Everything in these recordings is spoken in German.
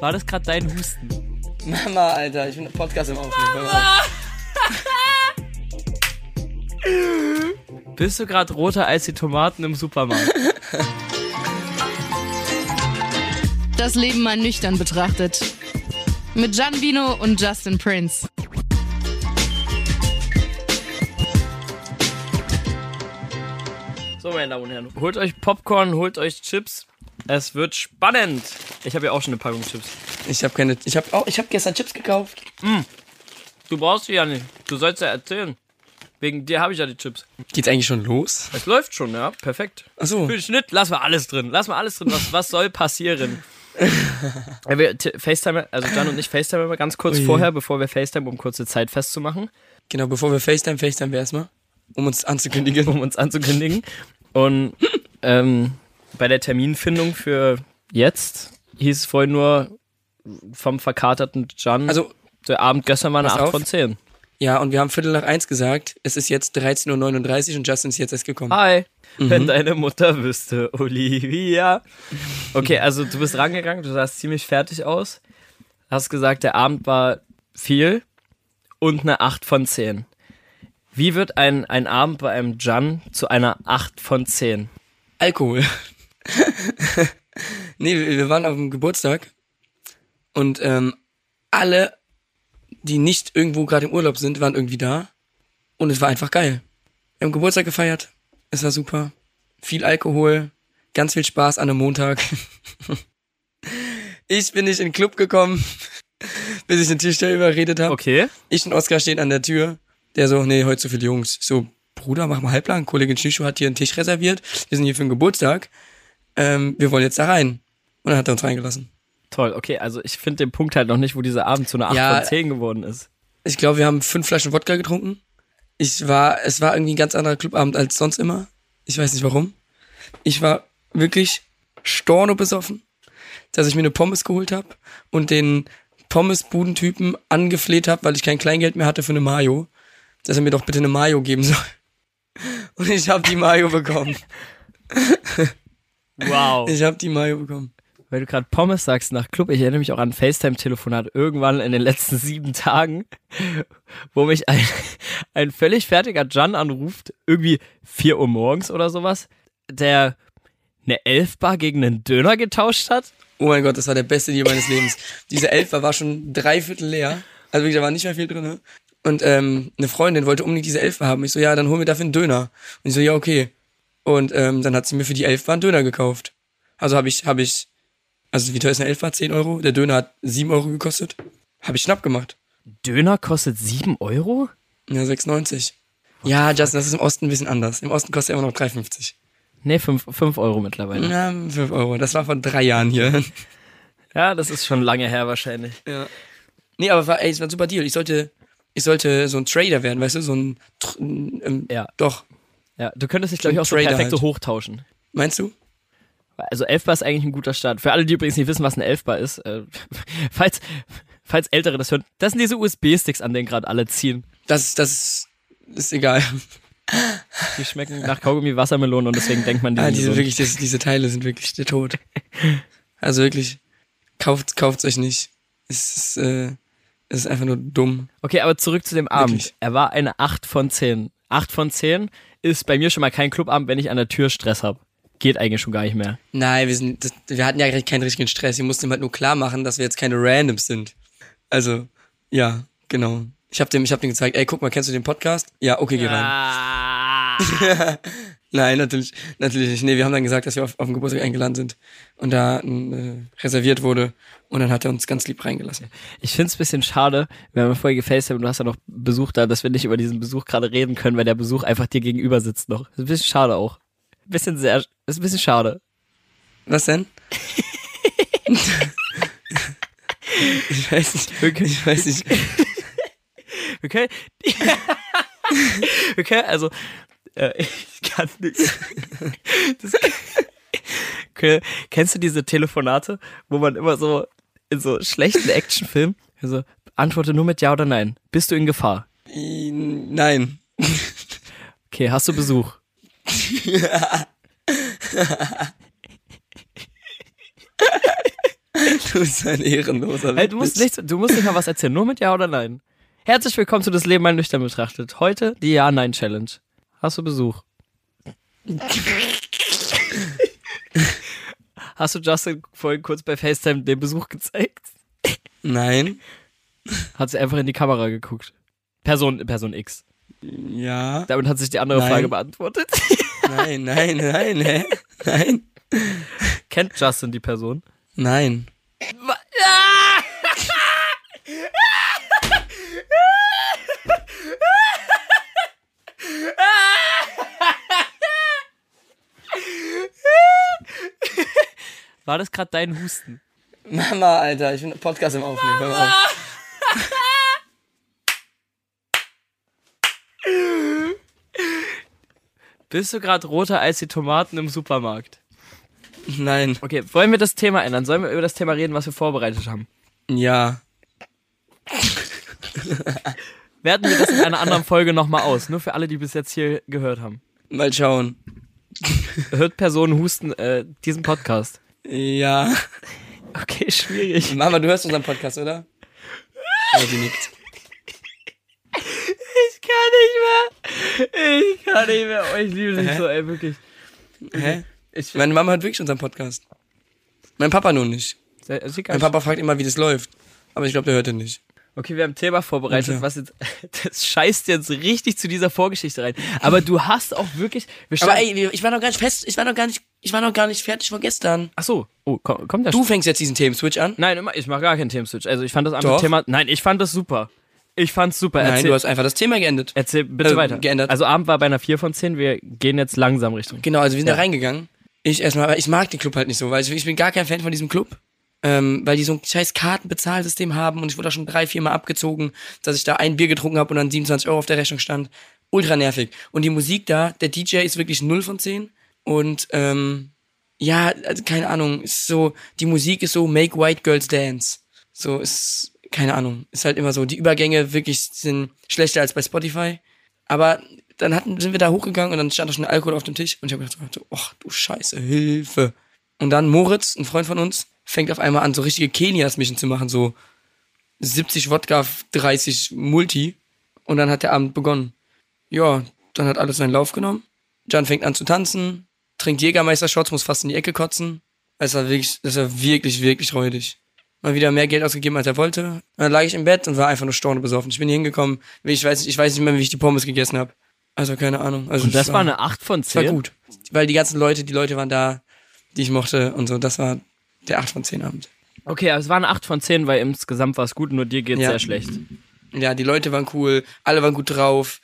War das gerade dein Husten? Mama, Alter, ich bin Podcast im Aufnehmen. Bist du gerade roter als die Tomaten im Supermarkt? Das Leben mal nüchtern betrachtet. Mit Gian Vino und Justin Prince. So, meine Damen und Herren, holt euch Popcorn, holt euch Chips. Es wird spannend. Ich habe ja auch schon eine Packung Chips. Ich habe keine. Ich habe auch. Ich habe gestern Chips gekauft. Du brauchst sie ja nicht. Du sollst ja erzählen. Wegen dir habe ich ja die Chips. Geht's eigentlich schon los? Es läuft schon, ja. Perfekt. Ach so. Für den Schnitt lassen wir alles drin. Lassen wir alles drin. Was, was soll passieren? ja, wir FaceTime, also Jan und ich FaceTime immer ganz kurz Ui. vorher, bevor wir FaceTime, um kurze Zeit festzumachen, Genau, bevor wir FaceTime, FaceTime wir erstmal, um uns anzukündigen. um uns anzukündigen. Und ähm, bei der Terminfindung für jetzt hieß es vorhin nur vom verkaterten Jan, Also, der Abend gestern war eine pass 8 auf. von 10. ja, und wir haben Viertel nach eins gesagt. Es ist jetzt 13.39 Uhr und Justin ist jetzt erst gekommen. Hi, wenn deine Mutter wüsste, Olivia. Okay, also du bist rangegangen, du sahst ziemlich fertig aus. Hast gesagt, der Abend war viel und eine 8 von 10. Wie wird ein, ein Abend bei einem Jan zu einer 8 von 10? Alkohol. nee, wir, waren auf dem Geburtstag und ähm, alle, die nicht irgendwo gerade im Urlaub sind, waren irgendwie da und es war einfach geil. Wir haben Geburtstag gefeiert, es war super. Viel Alkohol, ganz viel Spaß an einem Montag. ich bin nicht in den Club gekommen, bis ich den Tisch da überredet habe. Okay. Ich und Oskar stehen an der Tür. Der so, nee, heute zu viele Jungs. Ich So, Bruder, mach mal halblang. Kollegin Schischu hat hier einen Tisch reserviert. Wir sind hier für einen Geburtstag. Ähm, wir wollen jetzt da rein. Und dann hat er uns reingelassen. Toll, okay, also ich finde den Punkt halt noch nicht, wo dieser Abend zu einer 8 Ja. von 10 geworden ist. Ich glaube, wir haben fünf Flaschen Wodka getrunken. Ich war, es war irgendwie ein ganz anderer Clubabend als sonst immer. Ich weiß nicht warum. Ich war wirklich storno besoffen, dass ich mir eine Pommes geholt habe und den Pommesbudentypen angefleht habe, weil ich kein Kleingeld mehr hatte für eine Mayo, dass er mir doch bitte eine Mayo geben soll. Und ich habe die Mayo bekommen. Wow. Ich habe die Mayo bekommen. Weil du gerade Pommes sagst nach Club, ich erinnere mich auch an ein FaceTime-Telefonat irgendwann in den letzten sieben Tagen, wo mich ein, ein völlig fertiger Jan anruft, irgendwie 4 Uhr morgens oder sowas, der eine Elfbar gegen einen Döner getauscht hat. Oh mein Gott, das war der beste Deal meines Lebens. Diese Elfer war schon drei Viertel leer. Also wirklich, da war nicht mehr viel drin. Ne? Und ähm, eine Freundin wollte unbedingt diese Elfer haben. Ich so, ja, dann hol mir dafür einen Döner. Und ich so, ja, okay. Und ähm, dann hat sie mir für die Elfer einen Döner gekauft. Also habe ich, habe ich, also wie teuer ist eine Elfer? 10 Euro. Der Döner hat 7 Euro gekostet. Habe ich schnapp gemacht. Döner kostet 7 Euro? Ja, 6,90. Ja, Justin, das ist im Osten ein bisschen anders. Im Osten kostet er immer noch 3,50. Nee, 5, 5 Euro mittlerweile. Ja, 5 Euro. Das war vor drei Jahren hier. Ja, das ist schon lange her wahrscheinlich. Ja. Nee, aber war, ey, es war ein super Deal. Ich sollte, ich sollte so ein Trader werden, weißt du, so ein, ähm, Ja. doch. Ja, du könntest dich, glaube ich, auch so Trader perfekt so halt. hochtauschen. Meinst du? Also Elfbar ist eigentlich ein guter Start. Für alle, die übrigens nicht wissen, was ein Elfbar ist, äh, falls, falls Ältere das hören, das sind diese USB-Sticks, an denen gerade alle ziehen. Das, das ist egal. Die schmecken nach Kaugummi Wassermelone und deswegen denkt man, die Ah, sind diese wirklich, das, diese Teile sind wirklich der Tod. Also wirklich, kauft, kauft's euch nicht. Es ist, äh, es ist einfach nur dumm. Okay, aber zurück zu dem Abend. Wirklich. Er war eine 8 von 10. 8 von 10 ist bei mir schon mal kein Clubabend, wenn ich an der Tür Stress habe. Geht eigentlich schon gar nicht mehr. Nein, wir sind, das, wir hatten ja keinen richtigen Stress. Wir mussten ihm halt nur klar machen, dass wir jetzt keine Randoms sind. Also, ja, genau. Ich hab dem, ich hab dem gezeigt, ey, guck mal, kennst du den Podcast? Ja, okay, geh rein. Nein, natürlich, natürlich nicht. Nee, wir haben dann gesagt, dass wir auf, auf den Geburtstag eingeladen sind und da äh, reserviert wurde. Und dann hat er uns ganz lieb reingelassen. Ich find's ein bisschen schade, wir haben vorher gefacetimed und du hast ja noch Besuch da, dass wir nicht über diesen Besuch gerade reden können, weil der Besuch einfach dir gegenüber sitzt noch. Ist ein bisschen schade auch. Ein bisschen sehr, ist ein bisschen schade. Was denn? ich weiß nicht. Ich weiß nicht. Wir können also, äh, ich kann nicht. Das, okay. Kennst du diese Telefonate, wo man immer so in so schlechten Actionfilmen, also antworte nur mit Ja oder Nein. Bist du in Gefahr? Nein. Okay, hast du Besuch? Du bist ein Ehrenloser. Hey, du, musst nicht, du musst nicht mal was erzählen, nur mit Ja oder Nein. Herzlich willkommen zu Das Leben mal nüchtern betrachtet. Heute die Ja-Nein-Challenge. Hast du Besuch? Hast du Justin vorhin kurz bei FaceTime den Besuch gezeigt? Nein. Hat sie einfach in die Kamera geguckt. Person, Person X. Ja. Damit hat sich die andere Nein. Frage beantwortet. Nein, nein, nein, hä? Nein. Kennt Justin die Person? Nein. War das gerade dein Husten? Mama, Alter, ich bin Podcast im Aufnehmen. Auf. Bist du gerade roter als die Tomaten im Supermarkt? Nein. Okay, wollen wir das Thema ändern? Sollen wir über das Thema reden, was wir vorbereitet haben? Ja. Werten wir das in einer anderen Folge nochmal aus. Nur für alle, die bis jetzt hier gehört haben. Mal schauen. Hört Personen husten äh, diesen Podcast? Ja. Okay, schwierig. Mama, du hörst unseren Podcast, oder? Ja, die nickt. Ich kann nicht mehr. Ich kann nicht mehr. Oh, ich liebe dich so, ey, wirklich. Hä? Ich, Meine Mama hört wirklich unseren Podcast. Mein Papa nur nicht. Mein Papa fragt immer, wie das läuft. Aber ich glaube, der hört den nicht. Okay, wir haben ein Thema vorbereitet, Okay. was jetzt, das scheißt jetzt richtig zu dieser Vorgeschichte rein. Aber du hast auch wirklich, wir Aber ey, ich war noch gar nicht fest, ich war noch gar nicht, ich war noch gar nicht fertig von gestern. ach so, oh, komm, kommt der Du fängst jetzt diesen Themenswitch an? Nein, immer, ich mach gar keinen Themenswitch. Also ich fand das andere Doch. Thema, nein, ich fand das super. Ich fand's super. Nein, Erzähl, du hast einfach das Thema geendet. erzähl bitte äh, weiter. geändert. Also Abend war bei einer 4 von 10, wir gehen jetzt langsam Richtung. Genau, also wir sind Ja. da reingegangen. Ich erstmal, aber ich mag den Club halt nicht so, weil ich, ich bin gar kein Fan von diesem Club. Ähm, weil die so ein scheiß Kartenbezahlsystem haben und ich wurde auch schon drei, vier Mal abgezogen, dass ich da ein Bier getrunken habe und dann 27 Euro auf der Rechnung stand. Ultra nervig. Und die Musik da, der DJ ist wirklich 0 von 10 und ähm, ja, also keine Ahnung, ist so, die Musik ist so Make White Girls Dance. So ist, keine Ahnung, ist halt immer so, die Übergänge wirklich sind schlechter als bei Spotify. Aber dann hatten, sind wir da hochgegangen und dann stand da schon Alkohol auf dem Tisch und ich habe gedacht, ach du Scheiße, Hilfe. Und dann Moritz, ein Freund von uns, fängt auf einmal an, so richtige Kenias-Mischen zu machen, so 70 Wodka, 30 Multi. Und dann hat der Abend begonnen. Ja, dann hat alles seinen Lauf genommen. Jan fängt an zu tanzen, trinkt Jägermeister-Shots, muss fast in die Ecke kotzen. Es war wirklich, das war wirklich, wirklich räudig. Mal wieder mehr Geld ausgegeben, als er wollte. Und dann lag ich im Bett und war einfach nur storne besoffen. Ich bin hier hingekommen, ich weiß, nicht- ich weiß nicht mehr, wie ich die Pommes gegessen habe. Also keine Ahnung. Also Und das es war eine 8 von das war 10. gut. Weil die ganzen Leute, die Leute waren da, die ich mochte und so. Das war der 8 von 10 Abend. Okay, aber es war eine 8 von 10, weil insgesamt war es gut, nur dir geht's Ja. sehr schlecht. Ja, die Leute waren cool, alle waren gut drauf,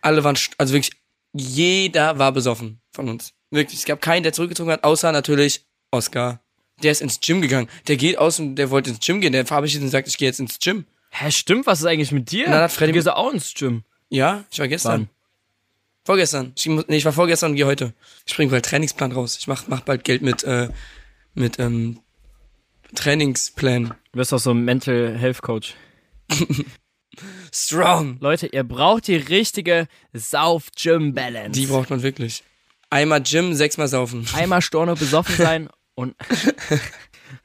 alle waren, also wirklich, jeder war besoffen von uns. Wirklich, es gab keinen, der zurückgezogen hat, außer natürlich Oscar. Der ist ins Gym gegangen. Der geht aus und der wollte ins Gym gehen. Der verabschiedet und sagt, ich gehe jetzt ins Gym. Hä, stimmt, was ist eigentlich mit dir? Und dann hat Freddy- du gehst auch ins Gym. Ja, ich war gestern. Wann? Vorgestern. Ich, nee, ich war vorgestern und gehe heute. Ich bringe bald Trainingsplan raus. Ich mach, mach bald Geld mit, äh, mit, ähm, Trainingsplan. Du bist doch so ein Mental Health Coach. Strong. Leute, ihr braucht die richtige Sauf-Gym-Balance. Die braucht man wirklich. Einmal Gym, sechsmal saufen. Einmal Storno besoffen sein und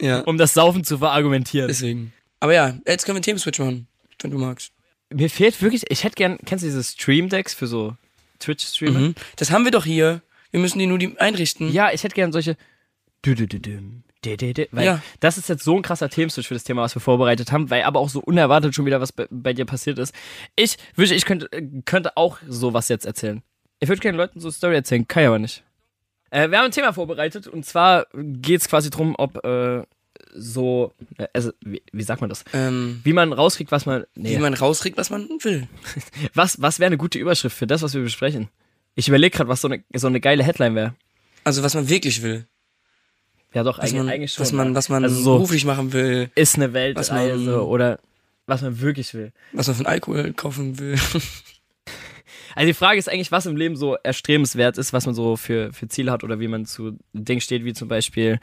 Ja, um das Saufen zu verargumentieren. deswegen. Aber ja, jetzt können wir einen Themenswitch machen, wenn du magst. Mir fehlt wirklich, ich hätte gern, kennst du diese Stream Decks für so Twitch-Streamer? Mhm. Das haben wir doch hier. Wir müssen die nur die einrichten. Ja, ich hätte gern solche. Dü-dü-dü-düm, dü-dü-dü, Weil Ja. das ist jetzt so ein krasser Themenswitch für das Thema, was wir vorbereitet haben, weil aber auch so unerwartet schon wieder was bei, bei dir passiert ist. Ich wünsche, ich könnte, könnte auch sowas jetzt erzählen. Ich würde gerne Leuten so eine Story erzählen, kann ich aber nicht. Äh, wir haben ein Thema vorbereitet und zwar geht es quasi drum, ob äh, so, äh, also wie, wie sagt man das? Ähm, Wie man rauskriegt, was man. Nee, Wie man rauskriegt, was man will. was was wäre eine gute Überschrift für das, was wir besprechen? Ich überlege gerade, was so eine, so eine geile Headline wäre. Also was man wirklich will. Ja, doch, Was eigentlich, man, eigentlich schon. was man, was man Also so- beruflich machen will. ist eine Was man- Weltreise oder was man wirklich will. Was man von Alkohol kaufen will. Also die Frage ist eigentlich, was im Leben so erstrebenswert ist, was man so für, für Ziele hat oder wie man zu Dingen steht, wie zum Beispiel,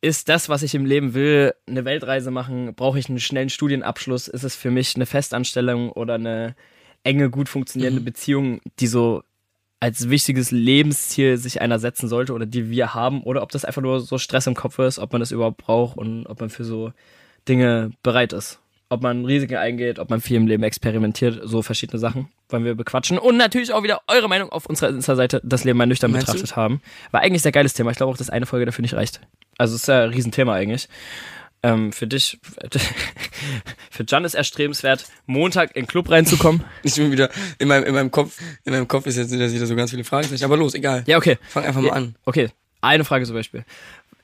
ist das, was ich im Leben will, eine Weltreise machen? Brauche ich einen schnellen Studienabschluss? Ist es für mich eine Festanstellung oder eine enge, gut funktionierende Beziehung, die so als wichtiges Lebensziel sich einer setzen sollte oder die wir haben oder ob das einfach nur so Stress im Kopf ist, ob man das überhaupt braucht und ob man für so Dinge bereit ist. Ob man Risiken eingeht, ob man viel im Leben experimentiert, so verschiedene Sachen wollen wir bequatschen. Und natürlich auch wieder eure Meinung auf unserer Insta-Seite, das Leben mal nüchtern Meinst betrachtet haben. War eigentlich ein sehr geiles Thema. Ich glaube auch, dass eine Folge dafür nicht reicht. Also es ist ja ein Riesenthema eigentlich. Ähm, für dich, für Jan ist erstrebenswert, Montag in den Club reinzukommen. Ich bin wieder, in meinem, in meinem Kopf, in meinem Kopf ist jetzt wieder wieder so ganz viele Fragezeichen. Aber los, egal. Ja, okay. Fang einfach mal Ja. an. Okay, eine Frage zum Beispiel.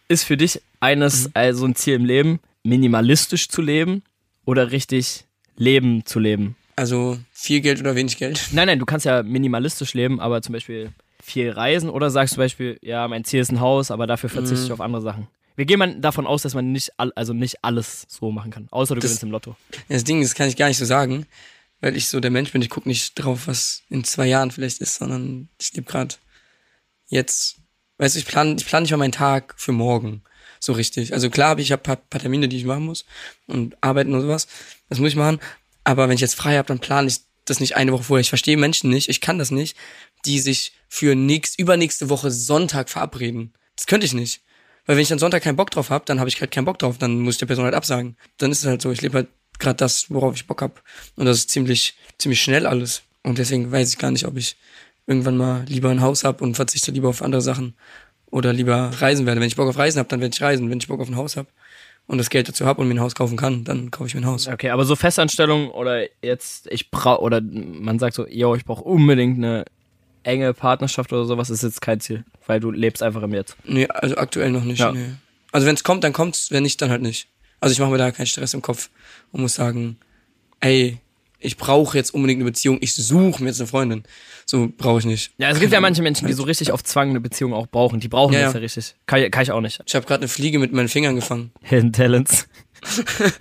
Ist für dich eines also ein Ziel im Leben, minimalistisch zu leben oder richtig Leben zu leben? Also viel Geld oder wenig Geld? Nein, nein, du kannst ja minimalistisch leben, aber zum Beispiel viel reisen oder sagst du zum Beispiel, ja, mein Ziel ist ein Haus, aber dafür verzichte ich auf andere Sachen. Wir gehen mal davon aus, dass man nicht, all, also nicht alles so machen kann, außer du Das- gewinnst im Lotto. Das Ding, das kann ich gar nicht so sagen, weil ich so der Mensch bin. Ich gucke nicht drauf, was in zwei Jahren vielleicht ist, sondern ich lebe gerade jetzt. Weißt du, ich plane ich plan nicht mal meinen Tag für morgen so richtig. Also klar, ich habe paar, paar Termine, die ich machen muss und arbeiten und sowas. Das muss ich machen. Aber wenn ich jetzt frei habe, dann plane ich das nicht eine Woche vorher. Ich verstehe Menschen nicht, ich kann das nicht, die sich für nächst, übernächste Woche Sonntag verabreden. Das könnte ich nicht. Weil wenn ich dann Sonntag keinen Bock drauf habe, dann habe ich halt keinen Bock drauf. Dann muss ich der Person halt absagen. Dann ist es halt so. Ich lebe halt gerade das, worauf ich Bock hab. Und das ist ziemlich, ziemlich schnell alles. Und deswegen weiß ich gar nicht, ob ich irgendwann mal lieber ein Haus hab und verzichte lieber auf andere Sachen. Oder lieber reisen werde. Wenn ich Bock auf Reisen hab, dann werde ich reisen. Wenn ich Bock auf ein Haus hab und das Geld dazu hab und mir ein Haus kaufen kann, dann kaufe ich mir ein Haus. Okay, aber so Festanstellung oder jetzt, ich brauche, oder man sagt so, yo, ich brauche unbedingt eine enge Partnerschaft oder sowas, ist jetzt kein Ziel, weil du lebst einfach im Jetzt. Nee, also aktuell noch nicht. Ja. Nee. Also wenn es kommt, dann kommt's, wenn nicht, dann halt nicht. Also ich mache mir da keinen Stress im Kopf und muss sagen, ey, ich brauche jetzt unbedingt eine Beziehung, ich suche mir jetzt eine Freundin. So brauche ich nicht. Ja, es gibt ja manche Menschen, die so richtig auf Zwang eine Beziehung auch brauchen. Die brauchen Ja, das ja. ja richtig. Kann, ich- kann ich auch nicht. Ich habe gerade eine Fliege mit meinen Fingern gefangen. Hidden Talents.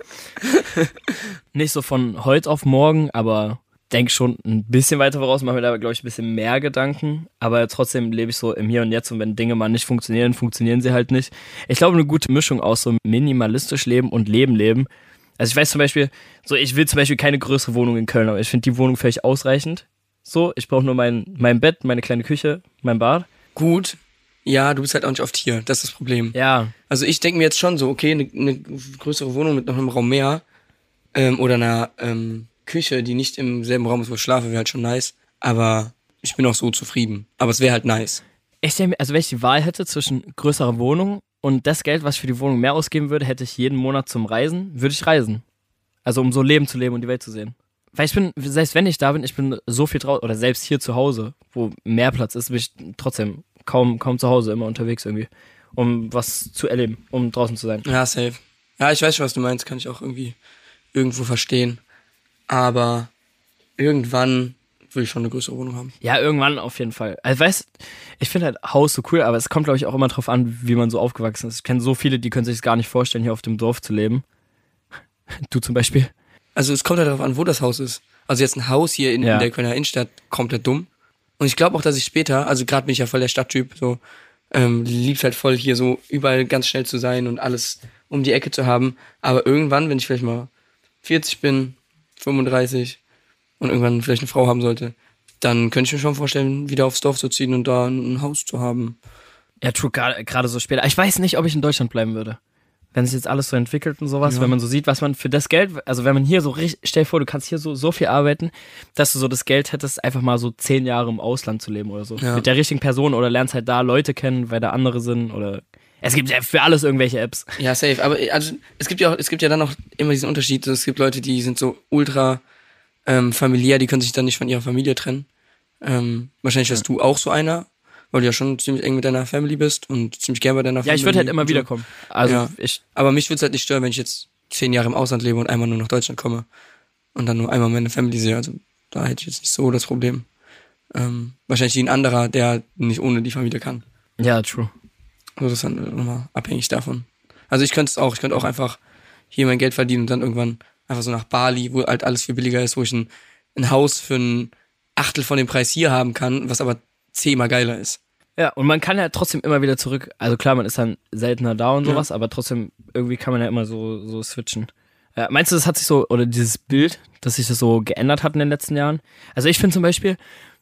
nicht so von heute auf morgen, aber denk schon ein bisschen weiter voraus, mache mir da, glaube ich, ein bisschen mehr Gedanken. Aber trotzdem lebe ich so im Hier und Jetzt und wenn Dinge mal nicht funktionieren, funktionieren sie halt nicht. Ich glaube, eine gute Mischung aus so minimalistisch leben und Leben leben. Also ich weiß zum Beispiel, so ich will zum Beispiel keine größere Wohnung in Köln, aber ich finde die Wohnung völlig ausreichend. So, ich brauche nur mein, mein Bett, meine kleine Küche, mein Bad. Gut, ja, du bist halt auch nicht oft hier. Das ist das Problem. Ja, Also ich denke mir jetzt schon so, okay, eine, eine größere Wohnung mit noch einem Raum mehr ähm, oder einer ähm, Küche, die nicht im selben Raum ist, wo ich schlafe, wäre halt schon nice. Aber ich bin auch so zufrieden. Aber es wäre halt nice. Ich denke, mir, also wenn ich die Wahl hätte zwischen größerer Wohnung und das Geld, was ich für die Wohnung mehr ausgeben würde, hätte ich jeden Monat zum Reisen, würde ich reisen. Also um so Leben zu leben und die Welt zu sehen. Weil ich bin, selbst wenn ich da bin, ich bin so viel draußen, oder selbst hier zu Hause, wo mehr Platz ist, bin ich trotzdem kaum, kaum zu Hause, immer unterwegs irgendwie, um was zu erleben, um draußen zu sein. Ja, safe. Ja, ich weiß schon, was du meinst, kann ich auch irgendwie irgendwo verstehen. Aber irgendwann will ich schon eine größere Wohnung haben. Ja, irgendwann auf jeden Fall. Also weißt, ich finde halt Haus so cool, aber es kommt, glaube ich, auch immer drauf an, wie man so aufgewachsen ist. Ich kenne so viele, die können sich gar nicht vorstellen, hier auf dem Dorf zu leben. Du zum Beispiel. Also es kommt halt darauf an, wo das Haus ist. Also jetzt ein Haus hier in, Ja. in der Kölner Innenstadt, komplett dumm. Und ich glaube auch, dass ich später, also gerade bin ich ja voll der Stadttyp, so ähm, lieb's halt voll hier so überall ganz schnell zu sein und alles um die Ecke zu haben. Aber irgendwann, wenn ich vielleicht mal 40 bin, 35 und irgendwann vielleicht eine Frau haben sollte, dann könnte ich mir schon vorstellen, wieder aufs Dorf zu ziehen und da ein, Haus zu haben. Ja, true, gerade gerade so später. Ich weiß nicht, ob ich in Deutschland bleiben würde. Wenn sich jetzt alles so entwickelt und sowas, Ja. wenn man so sieht, was man für das Geld, also wenn man hier so richtig, stell dir vor, du kannst hier so, so viel arbeiten, dass du so das Geld hättest, einfach mal so zehn Jahre im Ausland zu leben oder so. Ja. Mit der richtigen Person oder lernst halt da Leute kennen, weil da andere sind oder. Es gibt ja für alles irgendwelche Apps. Ja, safe. Aber also, es gibt ja auch, es gibt ja dann auch immer diesen Unterschied. Es gibt Leute, die sind so ultra ähm, familiär, die können sich dann nicht von ihrer Familie trennen. Ähm, wahrscheinlich wärst du auch so einer, weil du ja schon ziemlich eng mit deiner Family bist und ziemlich gern bei deiner Ja, Familie. ich würde halt immer wiederkommen. Also Ja. ich, Aber mich würde es halt nicht stören, wenn ich jetzt zehn Jahre im Ausland lebe und einmal nur nach Deutschland komme und dann nur einmal meine Family sehe. Also da hätte ich jetzt nicht so das Problem. Ähm, wahrscheinlich wie ein anderer, der nicht ohne die Familie kann. ja, true. Also das ist dann nochmal abhängig davon. Also ich könnte es auch, ich könnte auch einfach hier mein Geld verdienen und dann irgendwann einfach so nach Bali, wo halt alles viel billiger ist, wo ich ein, ein Haus für ein Achtel von dem Preis hier haben kann, was aber zehnmal geiler ist. Ja, und man kann ja trotzdem immer wieder zurück. Also klar, man ist dann seltener da und sowas, aber trotzdem irgendwie kann man ja immer so, so switchen. Äh, meinst du, das hat sich so, oder dieses Bild, dass sich das so geändert hat in den letzten Jahren? Also ich finde zum Beispiel,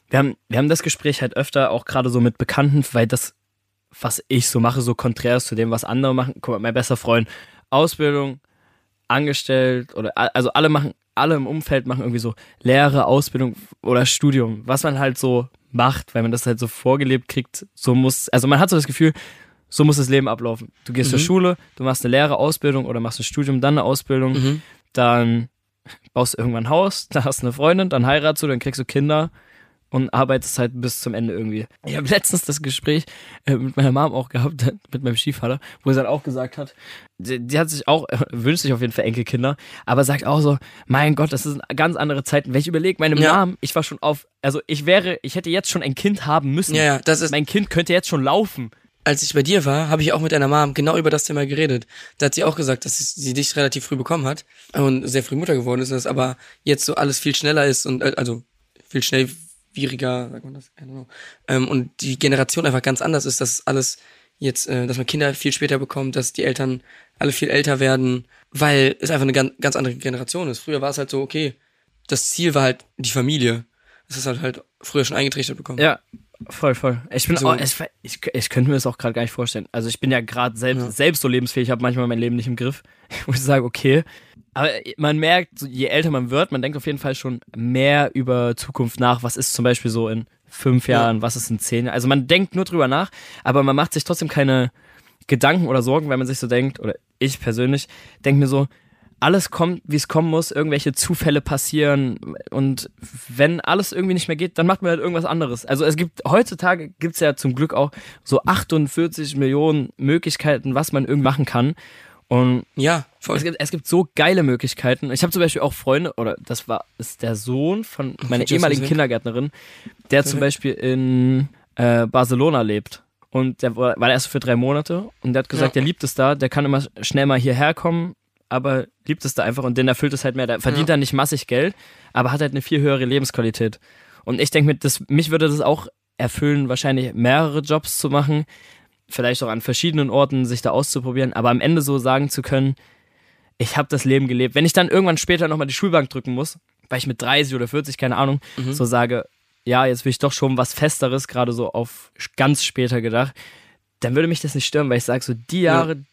wir haben, wir haben das Gespräch halt öfter auch gerade so mit Bekannten, weil das, was ich so mache, so konträr zu dem, was andere machen. Guck mal, mein bester Freund, Ausbildung, angestellt oder also alle machen, alle im Umfeld machen irgendwie so Lehre, Ausbildung oder Studium, was man halt so macht, weil man das halt so vorgelebt kriegt, so muss, also man hat so das Gefühl, so muss das Leben ablaufen. Du gehst Mhm. zur Schule, du machst eine Lehre, Ausbildung oder machst ein Studium, dann eine Ausbildung, Mhm. dann baust du irgendwann ein Haus, dann hast du eine Freundin, dann heiratst du, dann kriegst du Kinder und arbeitest halt bis zum Ende irgendwie. Ich habe letztens das Gespräch äh, mit meiner Mom auch gehabt, mit meinem Stiefvater, wo sie dann auch gesagt hat, die, die hat sich auch, äh, wünscht sich auf jeden Fall Enkelkinder, aber sagt auch so, mein Gott, das sind ganz andere Zeiten. Wenn ich überlege, meine Ja. Mom, ich war schon auf, also ich wäre, ich hätte jetzt schon ein Kind haben müssen. Ja, ja, das ist, Mein Kind könnte jetzt schon laufen. als ich bei dir war, habe ich auch mit deiner Mom genau über das Thema geredet. Da hat sie auch gesagt, dass sie dich relativ früh bekommen hat und sehr früh Mutter geworden ist, dass aber jetzt so alles viel schneller ist und äh, also viel schnellwieriger, sagt man das? I don't know. Ähm, und die Generation einfach ganz anders ist, dass alles jetzt, äh, dass man Kinder viel später bekommt, dass die Eltern alle viel älter werden, weil es einfach eine ganz, ganz andere Generation ist. Früher war es halt so, okay, das Ziel war halt die Familie. Das ist halt halt früher schon eingetrichtert bekommen. Ja, voll, voll. Ich bin So. auch, ich, ich, ich könnte mir das auch gerade gar nicht vorstellen. Also ich bin ja gerade selbst, selbst so lebensfähig, ich habe manchmal mein Leben nicht im Griff. Wo ich sage, okay. Aber man merkt, je älter man wird, man denkt auf jeden Fall schon mehr über Zukunft nach. Was ist zum Beispiel so in fünf Jahren, was ist in zehn Jahren? Also man denkt nur drüber nach, aber man macht sich trotzdem keine Gedanken oder Sorgen, weil man sich so denkt, oder ich persönlich, denke mir so, alles kommt, wie es kommen muss, irgendwelche Zufälle passieren und wenn alles irgendwie nicht mehr geht, dann macht man halt irgendwas anderes. Also es gibt, heutzutage gibt es ja zum Glück auch so 48 Millionen Möglichkeiten, was man irgendwie machen kann und Ja, voll. es gibt, es gibt so geile Möglichkeiten. Ich habe zum Beispiel auch Freunde, oder das war ist der Sohn von meiner Justin ehemaligen. Kindergärtnerin, der zum Beispiel in äh, Barcelona lebt. Und der war, war erst für drei Monate und der hat gesagt, Ja. der liebt es da, der kann immer schnell mal hierher kommen, aber liebt es da einfach und den erfüllt es halt mehr. Der verdient Ja. da nicht massig Geld, aber hat halt eine viel höhere Lebensqualität. Und ich denke mir, das, mich würde das auch erfüllen, wahrscheinlich mehrere Jobs zu machen, vielleicht auch an verschiedenen Orten sich da auszuprobieren, aber am Ende so sagen zu können, ich habe das Leben gelebt. Wenn ich dann irgendwann später nochmal die Schulbank drücken muss, weil ich mit 30 oder 40, keine Ahnung, so sage, ja, jetzt will ich doch schon was Festeres, gerade so auf ganz später gedacht, dann würde mich das nicht stören, weil ich sage, so die Jahre,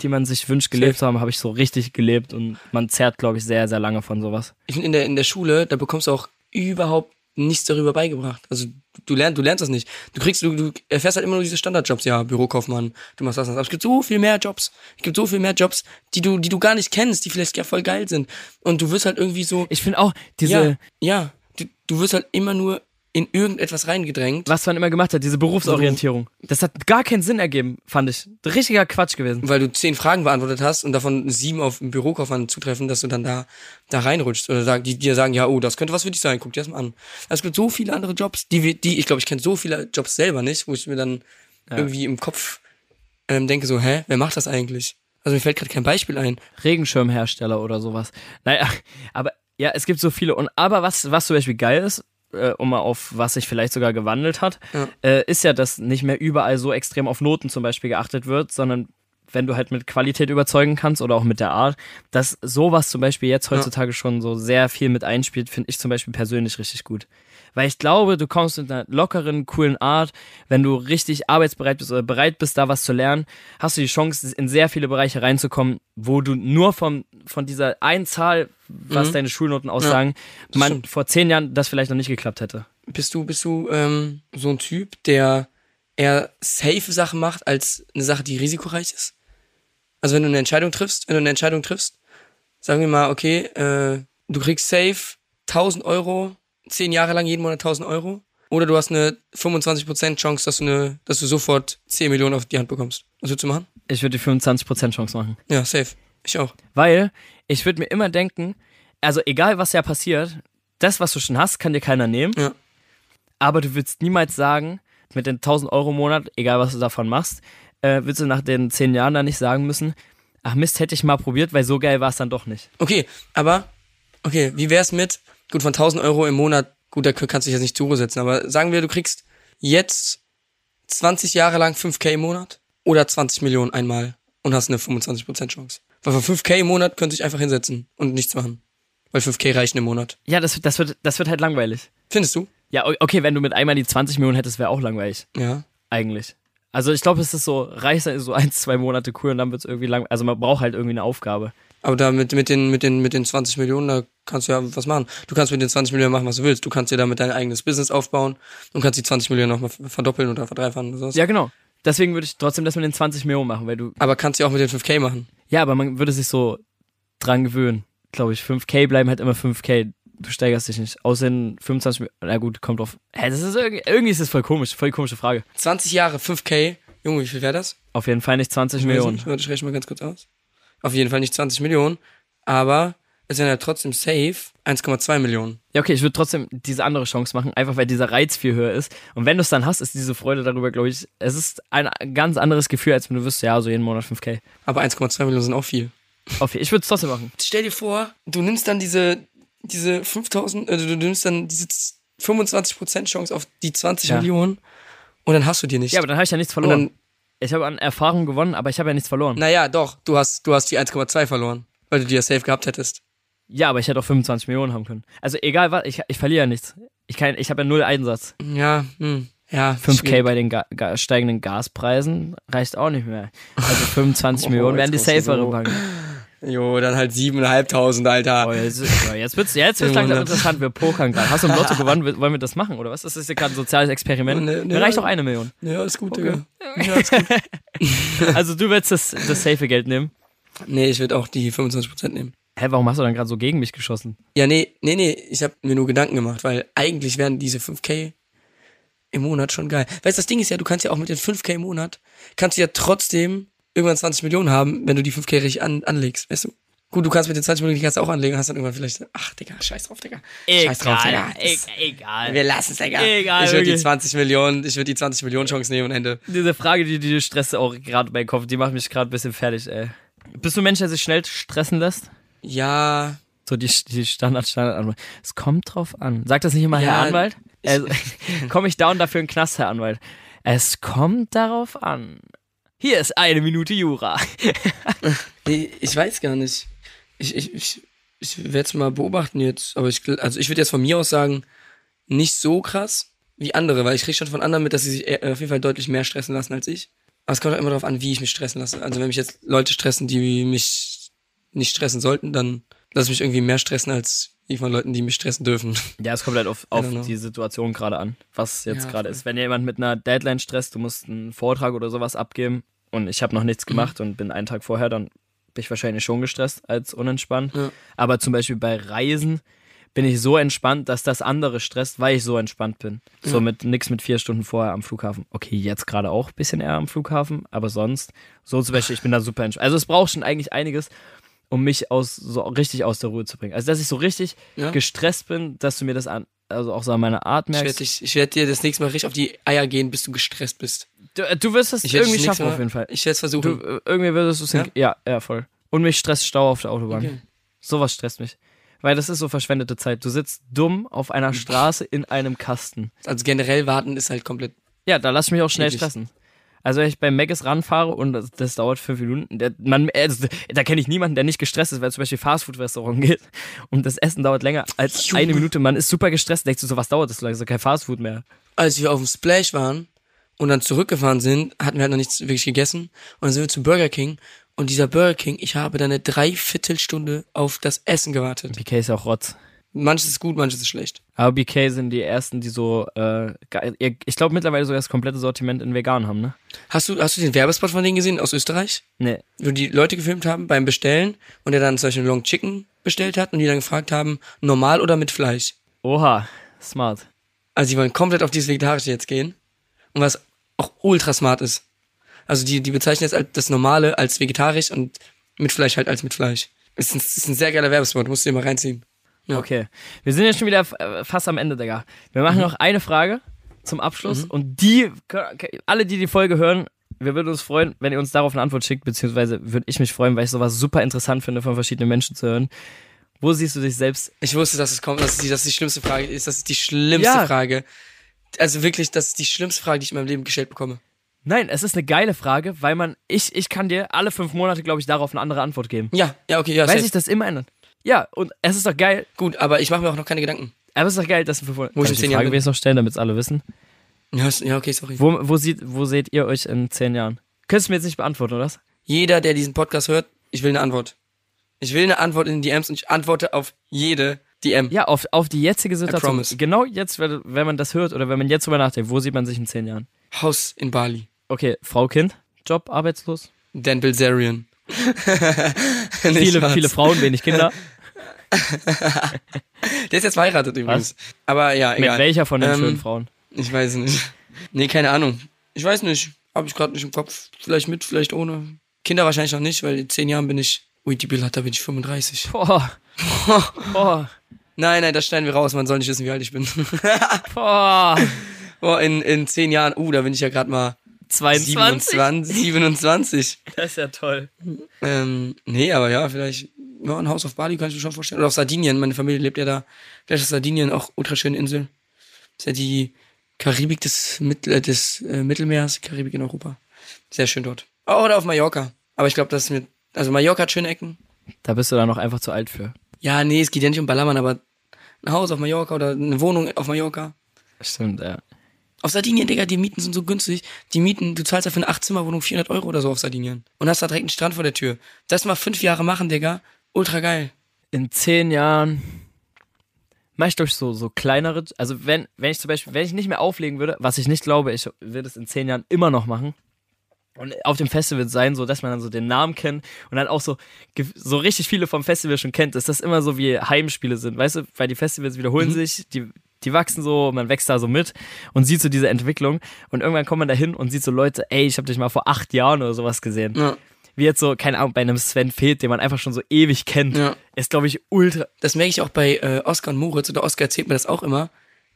die man sich wünscht, gelebt zu haben, habe ich so richtig gelebt und man zerrt, glaube ich, sehr, sehr lange von sowas. ich finde in der, in der Schule, da bekommst du auch überhaupt nichts darüber beigebracht. Also du lernst, du lernst das nicht. Du kriegst, du, du erfährst halt immer nur diese Standardjobs, ja, Bürokaufmann, du machst das, das. Aber es gibt so viel mehr Jobs. Es gibt so viel mehr Jobs, die du, die du gar nicht kennst, die vielleicht ja voll geil sind. Und du wirst halt irgendwie so, Ich finde auch, diese, ja, ja, du, du wirst halt immer nur in irgendetwas reingedrängt, was man immer gemacht hat, diese Berufsorientierung, das hat gar keinen Sinn ergeben, fand ich. Richtiger Quatsch gewesen. weil du zehn Fragen beantwortet hast und davon sieben auf den Bürokaufmann zutreffen, dass du dann da, da reinrutschst oder sag, die dir sagen, ja, oh, das könnte was für dich sein, guck dir das mal an. Es gibt so viele andere Jobs, die wir, die, ich glaube, ich kenne so viele Jobs selber nicht, wo ich mir dann irgendwie im Kopf ähm, denke so, hä, wer macht das eigentlich? Also mir fällt gerade kein Beispiel ein. Regenschirmhersteller oder sowas. Naja, aber ja, es gibt so viele. Und aber was, was zum Beispiel geil ist, äh, um mal auf was sich vielleicht sogar gewandelt hat, Ja. äh, ist ja, dass nicht mehr überall so extrem auf Noten zum Beispiel geachtet wird, sondern wenn du halt mit Qualität überzeugen kannst oder auch mit der Art, dass sowas zum Beispiel jetzt heutzutage schon so sehr viel mit einspielt, finde ich zum Beispiel persönlich richtig gut. Weil ich glaube, du kommst mit einer lockeren, coolen Art, wenn du richtig arbeitsbereit bist oder bereit bist, da was zu lernen, hast du die Chance, in sehr viele Bereiche reinzukommen, wo du nur von, von dieser einen Zahl, was deine Schulnoten aussagen, man stimmt. vor zehn Jahren das vielleicht noch nicht geklappt hätte. Bist du, bist du ähm, so ein Typ, der eher safe Sachen macht, als eine Sache, die risikoreich ist? Also wenn du eine Entscheidung triffst, wenn du eine Entscheidung triffst, sagen wir mal, okay, äh, du kriegst safe 1000 Euro, 10 Jahre lang jeden Monat 1000 Euro, oder du hast eine 25% Chance, dass du, eine, dass du sofort 10 Millionen auf die Hand bekommst. Was würdest du machen? Ich würde die 25% Chance machen. Ja, safe. Ich auch. Weil ich würde mir immer denken, also egal was ja passiert, das, was du schon hast, kann dir keiner nehmen. Ja. Aber du würdest niemals sagen, mit den 1000 Euro im Monat, egal was du davon machst, äh, würdest du nach den 10 Jahren dann nicht sagen müssen, ach Mist, hätte ich mal probiert, weil so geil war es dann doch nicht. Okay, aber, okay, wie wär's mit, gut, von 1000 Euro im Monat, gut, da kannst du dich jetzt nicht zur Ruhe setzen, aber sagen wir, du kriegst jetzt 20 Jahre lang 5k im Monat oder 20 Millionen einmal und hast eine 25% Chance. Weil von 5k im Monat könnte ich einfach hinsetzen und nichts machen. Weil 5k reichen im Monat. Ja, das, das, wird, das wird halt langweilig. Findest du? Ja, okay, wenn du mit einmal die 20 Millionen hättest, wäre auch langweilig. Ja. Eigentlich. Also ich glaube, es ist so, reich sein ist so ein, zwei Monate cool und dann wird es irgendwie lang. Also man braucht halt irgendwie eine Aufgabe. Aber da mit, mit, den, mit, den, mit den 20 Millionen, da kannst du ja was machen. Du kannst mit den 20 Millionen machen, was du willst. Du kannst dir damit dein eigenes Business aufbauen und kannst die 20 Millionen nochmal verdoppeln oder verdreifachen oder sowas. Ja, genau. Deswegen würde ich trotzdem das mit den 20 Millionen machen, weil du. Aber kannst du auch mit den 5K machen. Ja, aber man würde sich so dran gewöhnen. Glaube ich. 5K bleiben halt immer 5K. Du steigerst dich nicht. Außer in 25 Millionen. Na gut, kommt drauf. Hä, das ist irgendwie, irgendwie ist das voll komisch. Voll komische Frage. 20 Jahre 5K. Junge, wie viel wäre das? Auf jeden Fall nicht 20 Millionen. Warte, ich rechne mal ganz kurz aus. Auf jeden Fall nicht 20 Millionen. Aber es sind ja trotzdem safe 1,2 Millionen. Ja, okay, ich würde trotzdem diese andere Chance machen, einfach weil dieser Reiz viel höher ist. Und wenn du es dann hast, ist diese Freude darüber, glaube ich, es ist ein ganz anderes Gefühl, als wenn du wüsstest, ja, so jeden Monat 5K. Aber 1,2 Millionen sind auch viel. Okay, ich würde es trotzdem machen. Stell dir vor, du nimmst dann diese, diese 5000, äh, du nimmst dann diese 25% Chance auf die 20 Ja. Millionen und dann hast du die nicht. Ja, aber dann habe ich ja nichts und verloren. dann, Ich habe an Erfahrung gewonnen, aber ich habe ja nichts verloren. naja, doch, du hast, du hast die 1,2 verloren, weil du die ja safe gehabt hättest. Ja, aber ich hätte auch 25 Millionen haben können. Also egal was, ich, ich verliere ja nichts. Ich, kann- ich habe ja null Einsatz. Ja, hm, ja. 5K schwierig. bei den Ga Ga steigenden Gaspreisen reicht auch nicht mehr. Also 25 Oh, Millionen wären die safere so. Bank. Jo, dann halt 7.500, Alter. Oh, jetzt, jetzt wird's, jetzt wird's langsam 700. interessant. Wir pokern gerade. Hast du im Lotto gewonnen? Wollen wir das machen, oder was? Das ist ja gerade ein soziales Experiment. Ne, ne. Mir reicht doch eine Million. Ja, ist gut, Okay. Digga. Ja, ist gut. Also du willst das, das safe Geld nehmen. nee, ich würde auch die 25% nehmen. Hä, warum hast du dann gerade so gegen mich geschossen? Ja, nee, nee, nee, ich habe mir nur Gedanken gemacht, weil eigentlich wären diese 5K im Monat schon geil. Weißt du, das Ding ist ja, du kannst ja auch mit den 5K im Monat, kannst du ja trotzdem irgendwann 20 Millionen haben, wenn du die 5K richtig an, anlegst, weißt du? Gut, du kannst mit den 20 Millionen die kannst du auch anlegen, hast dann irgendwann vielleicht, ach, Digga, scheiß drauf, Digga. Scheiß drauf, Digga. e Das- egal. Wir lassen es, Digga. Egal, ich würde die wirklich. 20 Millionen, ich würde die 20 Millionen Chance nehmen und Ende. Diese Frage, die, die stresst auch gerade mein Kopf, die macht mich gerade ein bisschen fertig, ey. Bist du ein Mensch, der sich schnell stressen lässt? Ja, So die, die Standard, Standard. Es kommt drauf an. Sagt das nicht immer Ja, Herr Anwalt? Also, Komme ich down dafür in den Knast, Herr Anwalt? Es kommt darauf an. Hier ist eine Minute Jura. nee, ich weiß gar nicht. Ich, ich, ich, ich werde es mal beobachten jetzt, aber ich, also ich würde jetzt von mir aus sagen, nicht so krass wie andere, weil ich kriege schon von anderen mit, dass sie sich eher, auf jeden Fall deutlich mehr stressen lassen als ich. Aber es kommt auch immer darauf an, wie ich mich stressen lasse. Also wenn mich jetzt Leute stressen, die mich nicht stressen sollten, dann lasse ich mich irgendwie mehr stressen als die von Leuten, die mich stressen dürfen. Ja, es kommt halt auf, auf die Situation gerade an, was jetzt Ja, gerade ist. Wenn jemand mit einer Deadline stresst, du musst einen Vortrag oder sowas abgeben und ich habe noch nichts gemacht Mhm. und bin einen Tag vorher, dann bin ich wahrscheinlich schon gestresst als unentspannt. Ja. Aber zum Beispiel bei Reisen bin ich so entspannt, dass das andere stresst, weil ich so entspannt bin. So Ja. mit nix mit vier Stunden vorher am Flughafen. Okay, jetzt gerade auch ein bisschen eher am Flughafen, aber sonst so zum Beispiel, ich bin da super entspannt. Also es braucht schon eigentlich einiges, um mich aus so richtig aus der Ruhe zu bringen. Also dass ich so richtig Ja. gestresst bin, dass du mir das an, also auch so an meiner Art Ich werde merkst. ich dir das nächste Mal richtig auf die Eier gehen, bis du gestresst bist. Du, du wirst werd irgendwie dich schaffen Mal- auf jeden Fall. Ich werde es Du, versuchen. äh, irgendwie würdest du es Ja? ja? ja, ja, voll. Und mich stresst Stau auf der Autobahn. Okay. Sowas stresst mich. Weil das ist so verschwendete Zeit. Du sitzt dumm auf einer Straße in einem Kasten. Also generell warten ist halt komplett. Ja, da lass ich mich auch schnell Eklig. stressen. Also wenn ich beim Maggis ranfahre und das, das dauert fünf Minuten, der, man, das, da kenne ich niemanden, der nicht gestresst ist, weil zum Beispiel Fastfood-Restaurant geht und das Essen dauert länger als Junge. eine Minute. Man ist super gestresst, denkst du so, was dauert das so lange? Doch kein Fastfood mehr. Als wir auf dem Splash waren und dann zurückgefahren sind, hatten wir halt noch nichts wirklich gegessen. Und dann sind wir zu Burger King. Und dieser Burger King, ich habe da eine Dreiviertelstunde auf das Essen gewartet. BK ist auch Rotz. Manches ist gut, manches ist schlecht. Aber BK sind die ersten, die so, äh, ich glaube mittlerweile sogar das komplette Sortiment in vegan haben, ne? Hast du, hast du den Werbespot von denen gesehen aus Österreich? Nee. Wo die Leute gefilmt haben beim Bestellen und der dann zum Beispiel Long Chicken bestellt hat und die dann gefragt haben, normal oder mit Fleisch? Oha, smart. Also die wollen komplett auf dieses Vegetarische jetzt gehen. Und was auch ultra smart ist. Also die, die bezeichnen jetzt das Normale als vegetarisch und mit Fleisch halt als mit Fleisch. Ist ein, ist ein sehr geiler Werbespot, musst du dir mal reinziehen. Ja. Okay. Wir sind jetzt schon wieder äh, fast am Ende, Digga. Wir Mhm. machen noch eine Frage zum Abschluss und die, alle, die die Folge hören, wir würden uns freuen, wenn ihr uns darauf eine Antwort schickt, beziehungsweise würde ich mich freuen, weil ich sowas super interessant finde, von verschiedenen Menschen zu hören. Wo siehst du dich selbst? Ich wusste, dass es kommt, dass die, dass die schlimmste Frage ist. Das ist die schlimmste Ja. Frage. Also wirklich, das ist die schlimmste Frage, die ich in meinem Leben gestellt bekomme. Nein, es ist eine geile Frage, weil man, ich, ich kann dir alle fünf Monate, glaube ich, darauf eine andere Antwort geben. Ja, ja, okay, ja, Weil sich das immer ändert. Ja, und es ist doch geil. Gut, aber ich mache mir auch noch keine Gedanken. Aber es ist doch geil, dass wir. Wo ich in ich zehn die Jahren Frage noch stellen, damit es alle wissen. Ja, ja, okay, sorry. Wo, wo, sieht, wo seht ihr euch in zehn Jahren? Könntest du mir jetzt nicht beantworten, oder? was? Jeder, der diesen Podcast hört, ich will eine Antwort. Ich will eine Antwort in den DMs und ich antworte auf jede DM. Ja, auf, auf die jetzige Situation. Genau jetzt, wenn wenn man das hört oder wenn man jetzt drüber nachdenkt, wo sieht man sich in zehn Jahren? Haus in Bali. Okay, Frau, Kind, Job, arbeitslos. Dan Bilzerian. Viele, Spaß. viele Frauen, wenig Kinder. Der ist jetzt verheiratet übrigens. Aber ja, Mit egal. welcher von den Ähm, schönen Frauen? Ich weiß nicht. Nee, keine Ahnung. Ich weiß nicht. Hab ich gerade nicht im Kopf. Vielleicht mit, vielleicht ohne. Kinder wahrscheinlich noch nicht, weil in zehn Jahren bin ich. Ui, die Bill hat, da bin ich 35. Boah. Boah. Nein, nein, das schneiden wir raus. Man soll nicht wissen, wie alt ich bin. Boah. Boah, in, in zehn Jahren, uh, da bin ich ja gerade mal 22. 27. 27. Das ist ja toll. Ähm, nee, aber ja, vielleicht ja, ein Haus auf Bali kann ich mir schon vorstellen. Oder auf Sardinien. Meine Familie lebt ja da. Vielleicht ist Sardinien auch ultra schöne Insel. ist ja die Karibik des, Mittel, äh, des äh, Mittelmeers, Karibik in Europa. Sehr schön dort. Oh, oder auf Mallorca. Aber ich glaube, das ist mir. Also Mallorca hat schöne Ecken. Da bist du dann noch einfach zu alt für. Ja, nee, es geht ja nicht um Ballermann, aber ein Haus auf Mallorca oder eine Wohnung auf Mallorca. Stimmt, ja. Auf Sardinien, Digga, die Mieten sind so günstig. Die Mieten, du zahlst ja für eine 8-Zimmer-Wohnung 400 Euro oder so auf Sardinien. Und hast da direkt einen Strand vor der Tür. Das mal fünf Jahre machen, Digga. Ultra geil. In zehn Jahren mache ich durch so, so kleinere, also wenn, wenn ich zum Beispiel, wenn ich nicht mehr auflegen würde, was ich nicht glaube, ich würde es in zehn Jahren immer noch machen. Und auf dem Festival sein, so dass man dann so den Namen kennt und dann auch so, so richtig viele vom Festival schon kennt, dass das immer so wie Heimspiele sind, weißt du, weil die Festivals wiederholen sich, die, die wachsen so, man wächst da so mit und sieht so diese Entwicklung und irgendwann kommt man da hin und sieht so Leute, ey, ich habe dich mal vor acht Jahren oder sowas gesehen. Ja. Wie jetzt so, keine Ahnung, bei einem Sven Feth, den man einfach schon so ewig kennt, Ja. ist, glaube ich, ultra, Das merke ich auch bei äh, Oskar und Moritz, oder Oskar erzählt mir das auch immer,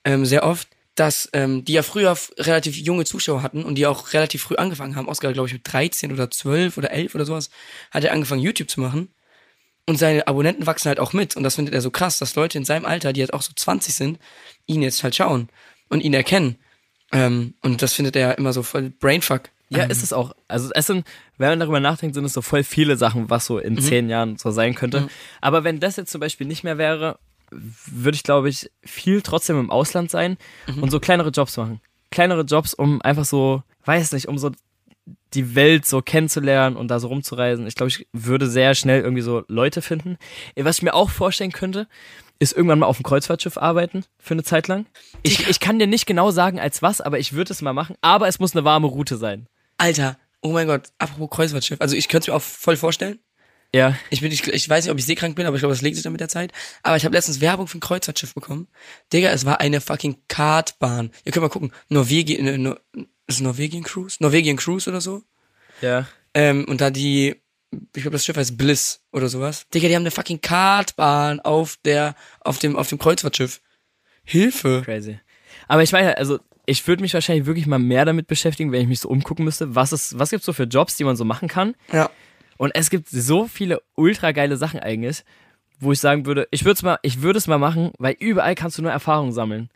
ähm, sehr oft, dass ähm, die ja früher relativ junge Zuschauer hatten und die auch relativ früh angefangen haben. Oskar, glaube ich, mit 13 oder 12 oder 11 oder sowas, hat er angefangen, YouTube zu machen. Und seine Abonnenten wachsen halt auch mit. Und das findet er so krass, dass Leute in seinem Alter, die jetzt auch so 20 sind, ihn jetzt halt schauen und ihn erkennen. Ähm, und das findet er immer so voll Brainfuck. Ja, ist es auch. Also es sind, wenn man darüber nachdenkt, sind es so voll viele Sachen, was so in Mhm. zehn Jahren so sein könnte. Aber wenn das jetzt zum Beispiel nicht mehr wäre, würde ich, glaube ich, viel trotzdem im Ausland sein Mhm. und so kleinere Jobs machen. Kleinere Jobs, um einfach so, weiß nicht, um so die Welt so kennenzulernen und da so rumzureisen. Ich glaube, ich würde sehr schnell irgendwie so Leute finden. Was ich mir auch vorstellen könnte, ist irgendwann mal auf dem Kreuzfahrtschiff arbeiten für eine Zeit lang. Ich, ich kann dir nicht genau sagen, als was, aber ich würde es mal machen. Aber es muss eine warme Route sein. Alter, oh mein Gott, apropos Kreuzfahrtschiff. Also ich könnte es mir auch voll vorstellen. Ja. Ich, bin, ich, ich weiß nicht, ob ich seekrank bin, aber ich glaube, das legt sich dann mit der Zeit. Aber ich habe letztens Werbung für ein Kreuzfahrtschiff bekommen. Digga, es war eine fucking Kartbahn. Ihr könnt mal gucken. Norwegien, äh, ist Norwegian Cruise? Norwegian Cruise oder so. Ja. Ähm, und da die, ich glaube, das Schiff heißt Bliss oder sowas. Digga, die haben eine fucking Kartbahn auf der, auf dem, auf dem Kreuzfahrtschiff. Hilfe. Crazy. Aber ich weiß, also ich würde mich wahrscheinlich wirklich mal mehr damit beschäftigen, wenn ich mich so umgucken müsste. Was ist, was gibt's so für Jobs, die man so machen kann? Ja. Und es gibt so viele ultra geile Sachen eigentlich, wo ich sagen würde, ich würde es mal, ich würde es mal machen, weil überall kannst du nur Erfahrung sammeln.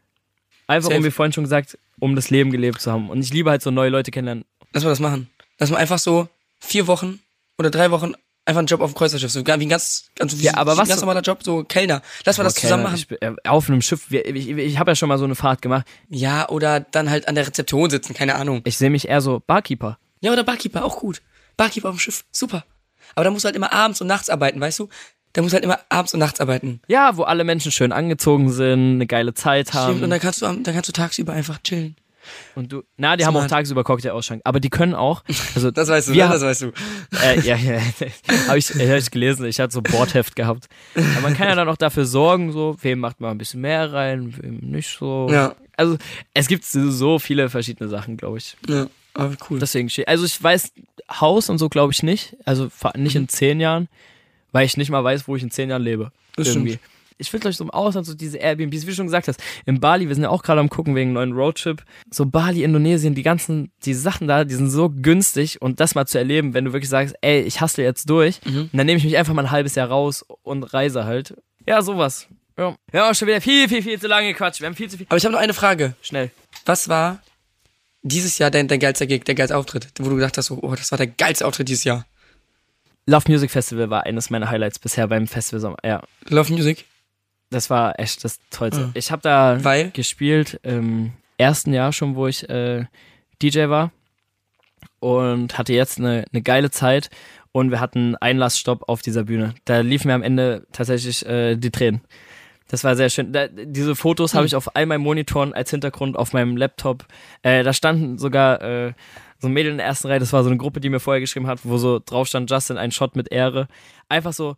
Einfach, Safe. um wie vorhin schon gesagt, um das Leben gelebt zu haben. Und ich liebe halt so neue Leute kennenlernen. Lass mal das machen. Lass mal einfach so vier Wochen oder drei Wochen einfach einen Job auf dem Kreuzfahrtschiff. So wie ein ganz, ganz, Ja, aber was ganz normaler Job, so Kellner. Lass mal das Okay, zusammen machen. Ich, bin- äh, auf einem Schiff, wir- ich, ich habe ja schon mal so eine Fahrt gemacht. Ja, oder dann halt an der Rezeption sitzen, keine Ahnung. Ich sehe mich eher so Barkeeper. Ja, oder Barkeeper, auch gut. Barkeeper auf dem Schiff, super. Aber da musst du halt immer abends und nachts arbeiten, weißt du? Da musst du halt immer abends und nachts arbeiten. Ja, wo alle Menschen schön angezogen sind, eine geile Zeit haben. Stimmt, und dann kannst du dann kannst du tagsüber einfach chillen. Und du, na, die haben auch Smart. tagsüber Cocktail-Ausschank. Aber die können auch, also, Das weißt du, wir, ne? Das weißt du. äh, ja, ja, habe ich, hab ich gelesen, ich hatte so Bordheft gehabt. Aber man kann ja dann auch dafür sorgen, so, wem macht mal ein bisschen mehr rein, wem nicht so. Ja. Also, es gibt so viele verschiedene Sachen, glaube ich. Ja, aber cool. Deswegen, also ich weiß, Haus und so glaube ich nicht, also nicht in zehn Jahren, weil ich nicht mal weiß, wo ich in zehn Jahren lebe. Das irgendwie. stimmt. Ich will euch so im Ausland so diese Airbnbs, wie du schon gesagt hast, in Bali, wir sind ja auch gerade am gucken wegen neuen Roadtrip, so Bali, Indonesien, die ganzen, die Sachen da, die sind so günstig und das mal zu erleben, wenn du wirklich sagst, ey, ich hustle jetzt durch, Mhm. und dann nehme ich mich einfach mal ein halbes Jahr raus und reise halt. Ja, sowas. Ja. Wir haben auch schon wieder viel, viel, viel zu lange gequatscht. Wir haben viel zu viel. aber ich habe noch eine Frage. Schnell. Was war dieses Jahr dein, dein geilster Gig, der geilste Auftritt? Wo du gedacht hast, oh, das war der geilste Auftritt dieses Jahr. Love Music Festival war eines meiner Highlights bisher beim Festival Sommer. Ja. Love Music? Das war echt das Tollste. Ah. Ich habe da Weil? gespielt im ersten Jahr schon, wo ich äh, DJ war und hatte jetzt eine, eine geile Zeit und wir hatten Einlassstopp auf dieser Bühne. Da liefen mir am Ende tatsächlich äh, die Tränen. Das war sehr schön. Da, diese Fotos habe ich auf all meinen Monitoren als Hintergrund auf meinem Laptop. Äh, da standen sogar äh, so ein Mädel in der ersten Reihe, das war so eine Gruppe, die mir vorher geschrieben hat, wo so drauf stand, Justin, ein Shot mit Ehre. Einfach so,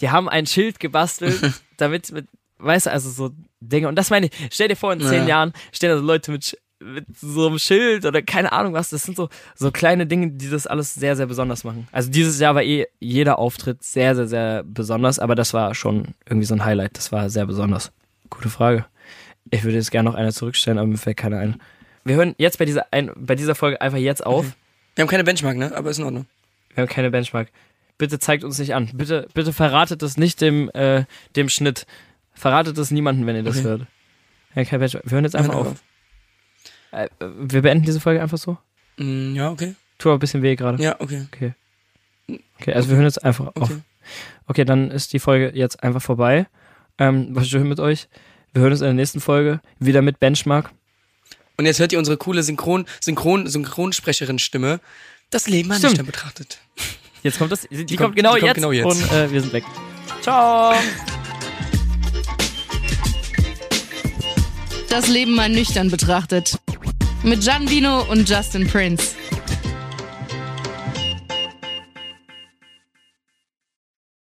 die haben ein Schild gebastelt, damit, mit, weißt du, also so Dinge. Und das meine ich, stell dir vor, in zehn Ja. Jahren stehen da so Leute mit, mit so einem Schild oder keine Ahnung was. Das sind so, so kleine Dinge, die das alles sehr, sehr besonders machen. Also dieses Jahr war eh jeder Auftritt sehr, sehr, sehr besonders, aber das war schon irgendwie so ein Highlight. Das war sehr besonders. Gute Frage. Ich würde jetzt gerne noch eine zurückstellen, aber mir fällt keine ein. Wir hören jetzt bei dieser, ein, bei dieser Folge einfach jetzt auf. Wir haben keine Benchmark, ne? Aber ist in Ordnung. Wir haben keine Benchmark. Bitte zeigt uns nicht an. Bitte, bitte verratet es nicht dem, äh, dem Schnitt. Verratet es niemandem, wenn ihr das Okay. hört. Ja, kein Benchmark. Wir hören jetzt einfach Hören auf. Äh, wir beenden diese Folge einfach so. Mm, Ja, okay. Tut aber ein bisschen weh gerade. Ja, okay. Okay, also wir hören jetzt einfach auf. Okay. Okay, dann ist die Folge jetzt einfach vorbei. Ähm, war schön mit euch. Wir hören uns in der nächsten Folge wieder mit Benchmark. Und jetzt hört ihr unsere coole Synchron, Synchron, Synchronsprecherin-Stimme. Das Leben mal Stimmt. nüchtern betrachtet. Jetzt kommt das, die, kommt, kommt- genau, die kommt jetzt genau jetzt. und äh, wir sind weg. Ciao! Das Leben mal nüchtern betrachtet. Mit Gian Vino und Justin Prince.